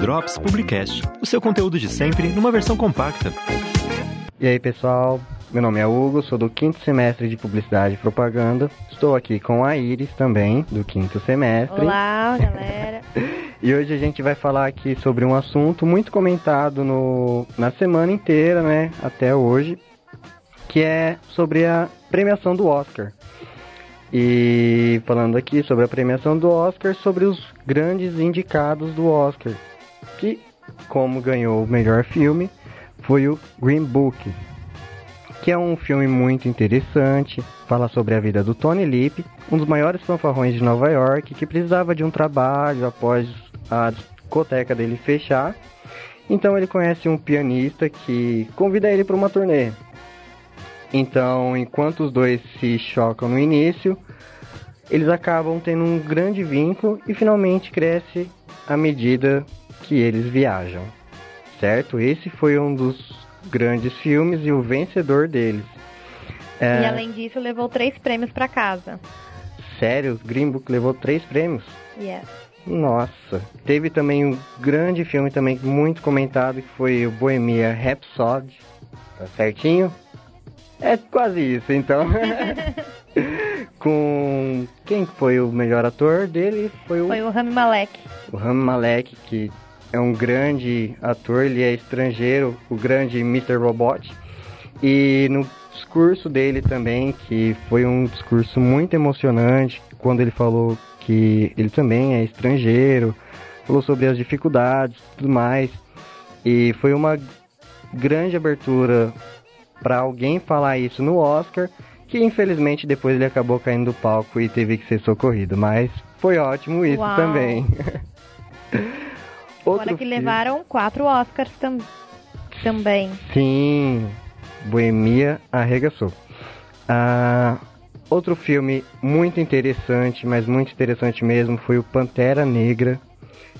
Drops Publicast, o seu conteúdo de sempre numa versão compacta. E aí, pessoal? Meu nome é Hugo, sou do quinto semestre de Publicidade e Propaganda. Estou aqui com a Iris também, do quinto semestre. Olá, galera. e hoje a gente vai falar aqui sobre um assunto muito comentado no, na semana inteira, né? Até hoje, que é sobre a premiação do Oscar. E falando aqui sobre a premiação do Oscar, sobre os grandes indicados do Oscar, que, como ganhou o melhor filme, foi o Green Book, que é um filme muito interessante, fala sobre a vida do Tony Lip, um dos maiores fanfarrões de Nova York, que precisava de um trabalho após a discoteca dele fechar. Então ele conhece um pianista que convida ele para uma turnê. Então, enquanto os dois se chocam no início, eles acabam tendo um grande vínculo e finalmente cresce à medida que eles viajam. Certo? Esse foi um dos grandes filmes e o vencedor deles. É... E além disso, levou três prêmios para casa. Sério? O Green Book levou três prêmios? Yes. Nossa. Teve também um grande filme também muito comentado que foi o Bohemia Rhapsody. Tá certinho? É quase isso, então. Com quem foi o melhor ator dele? Foi o, foi o Rami Malek. O Rami Malek, que é um grande ator, ele é estrangeiro, o grande Mr. Robot. E no discurso dele também, que foi um discurso muito emocionante, quando ele falou que ele também é estrangeiro, falou sobre as dificuldades e tudo mais. E foi uma grande abertura para alguém falar isso no Oscar, que infelizmente depois ele acabou caindo do palco e teve que ser socorrido, mas foi ótimo isso Uau. também. Outro Fora que filme. levaram quatro Oscars tam também. Sim, Boemia arregaçou. Ah, outro filme muito interessante, mas muito interessante mesmo, foi o Pantera Negra,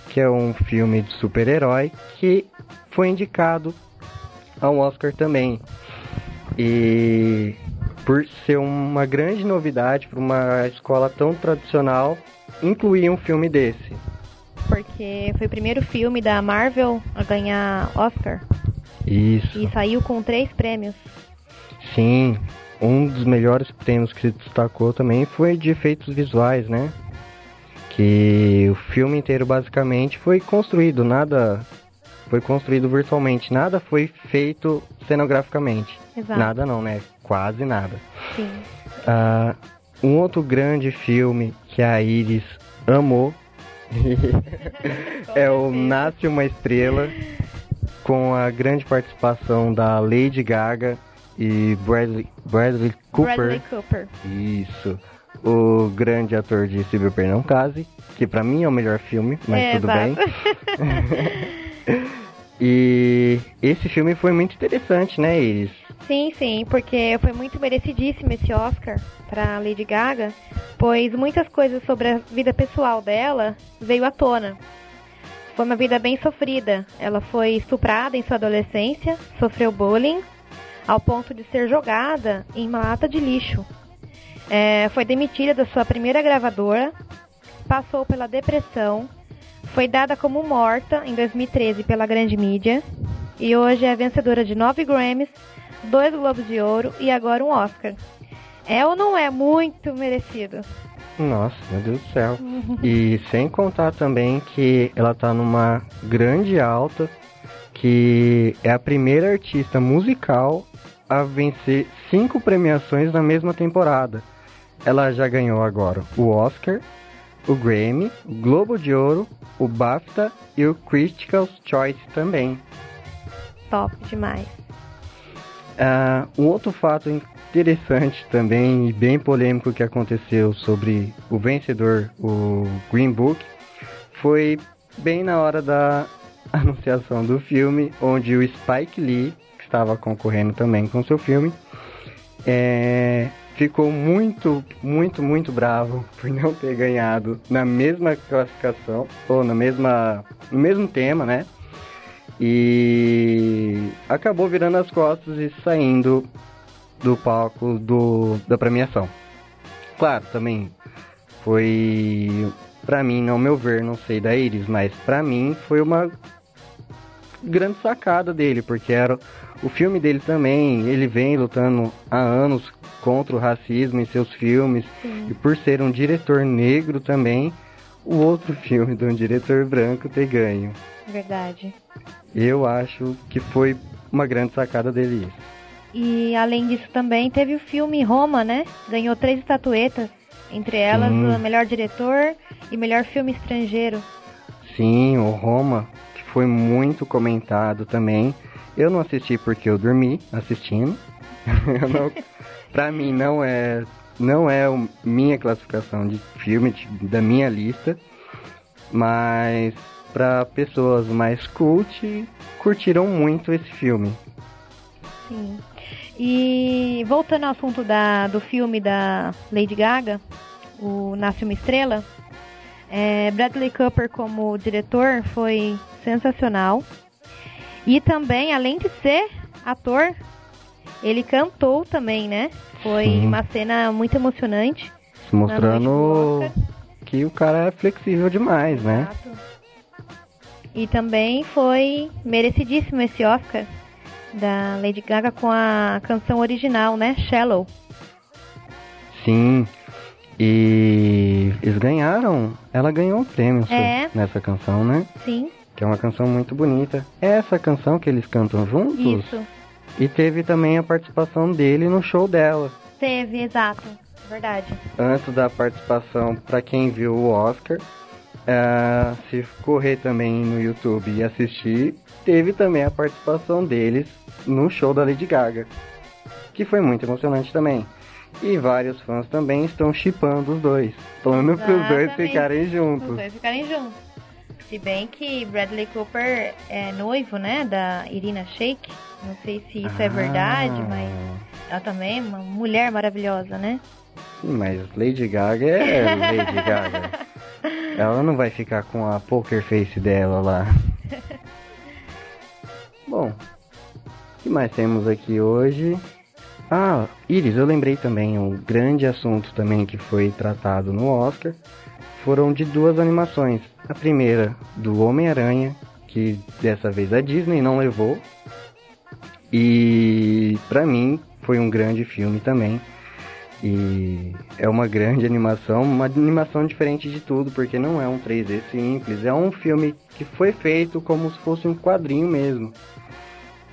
que é um filme de super-herói que foi indicado ao Oscar também. E por ser uma grande novidade para uma escola tão tradicional, incluir um filme desse porque foi o primeiro filme da Marvel a ganhar Oscar. Isso. E saiu com três prêmios. Sim, um dos melhores prêmios que se destacou também foi de efeitos visuais, né? Que o filme inteiro basicamente foi construído, nada foi construído virtualmente, nada foi feito cenograficamente. Exato. Nada não, né? Quase nada. Sim. Uh, um outro grande filme que a Iris amou é o Nasce uma Estrela, com a grande participação da Lady Gaga e Bradley, Bradley Cooper. Bradley Cooper. Isso. O grande ator de Se Beber Não Case, que pra mim é o melhor filme, mas é, tudo exato. bem. e esse filme foi muito interessante, né, Iris? Sim, sim, porque foi muito merecidíssimo esse Oscar para Lady Gaga, pois muitas coisas sobre a vida pessoal dela veio à tona. Foi uma vida bem sofrida. Ela foi estuprada em sua adolescência, sofreu bullying, ao ponto de ser jogada em uma lata de lixo. É, foi demitida da sua primeira gravadora, passou pela depressão, foi dada como morta em 2013 pela grande mídia e hoje é vencedora de nove Grammys dois Globos de Ouro e agora um Oscar. É ou não é muito merecido? Nossa, meu Deus do céu. e sem contar também que ela tá numa grande alta, que é a primeira artista musical a vencer cinco premiações na mesma temporada. Ela já ganhou agora o Oscar, o Grammy, o Globo de Ouro, o BAFTA e o Critical Choice também. Top demais. Uh, um outro fato interessante também e bem polêmico que aconteceu sobre o vencedor, o Green Book, foi bem na hora da anunciação do filme, onde o Spike Lee, que estava concorrendo também com seu filme, é, ficou muito, muito, muito bravo por não ter ganhado na mesma classificação, ou na mesma, no mesmo tema, né? e acabou virando as costas e saindo do palco do, da premiação. Claro, também foi, pra mim, não meu ver, não sei da Iris, mas pra mim foi uma grande sacada dele, porque era o filme dele também, ele vem lutando há anos contra o racismo em seus filmes, Sim. e por ser um diretor negro também, o outro filme de um diretor branco ter ganho. Verdade. Eu acho que foi uma grande sacada dele isso. E além disso também teve o filme Roma, né? Ganhou três estatuetas, entre elas Sim. o melhor diretor e melhor filme estrangeiro. Sim, o Roma, foi muito comentado também. Eu não assisti porque eu dormi assistindo. não, pra mim não é não é minha classificação de filme de, da minha lista, mas para pessoas mais cult curtiram muito esse filme. Sim. E voltando ao assunto da, do filme da Lady Gaga, o Nasce uma Estrela, é, Bradley Cooper como diretor foi sensacional. E também, além de ser ator, ele cantou também, né? Foi Sim. uma cena muito emocionante. Mostrando que o cara é flexível demais, né? Exato. E também foi merecidíssimo esse Oscar da Lady Gaga com a canção original, né? Shallow. Sim. E eles ganharam. Ela ganhou um prêmio é. nessa canção, né? Sim. Que é uma canção muito bonita. É essa canção que eles cantam juntos? Isso. E teve também a participação dele no show dela. Teve, exato. Verdade. Antes da participação, para quem viu o Oscar, uh, se correr também no YouTube e assistir, teve também a participação deles no show da Lady Gaga, que foi muito emocionante também. E vários fãs também estão chipando os dois, falando para os dois ficarem juntos. Os dois ficarem juntos. Se bem que Bradley Cooper é noivo, né, da Irina Shayk. Não sei se isso é ah. é verdade, mas ela também é uma mulher maravilhosa, né? Sim, mas Lady Gaga é Lady Gaga. ela não vai ficar com a poker face dela lá. Bom, o que mais temos aqui hoje? Ah, Iris, eu lembrei também um grande assunto também que foi tratado no Oscar. Foram de duas animações. A primeira, do Homem-Aranha, que dessa vez a Disney não levou. E para mim foi um grande filme também. E é uma grande animação, uma animação diferente de tudo, porque não é um 3D simples, é um filme que foi feito como se fosse um quadrinho mesmo.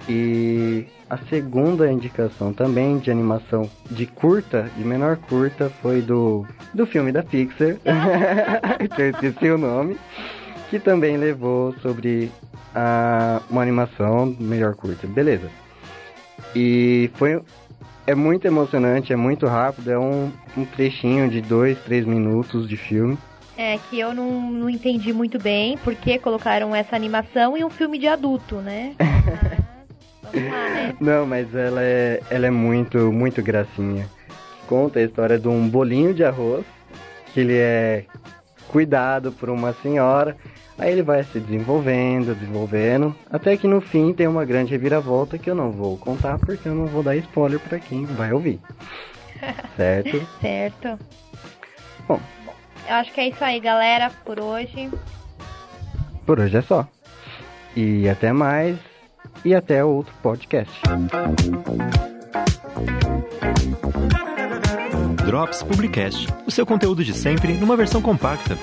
E a segunda indicação também de animação de curta, de menor curta, foi do, do filme da Pixar, que eu esqueci o nome, que também levou sobre a, uma animação melhor curta. Beleza. E foi é muito emocionante, é muito rápido, é um, um trechinho de dois, três minutos de filme. É, que eu não, não entendi muito bem porque colocaram essa animação em um filme de adulto, né? né? Não, mas ela é, ela é muito, muito gracinha. Conta a história de um bolinho de arroz, que ele é cuidado por uma senhora, aí ele vai se desenvolvendo, desenvolvendo, até que no fim tem uma grande reviravolta que eu não vou contar porque eu não vou dar spoiler para quem vai ouvir. certo? certo. Bom, eu acho que é isso aí, galera, por hoje. Por hoje é só. E até mais e até outro podcast. Drops Publicast, o seu conteúdo de sempre numa versão compacta.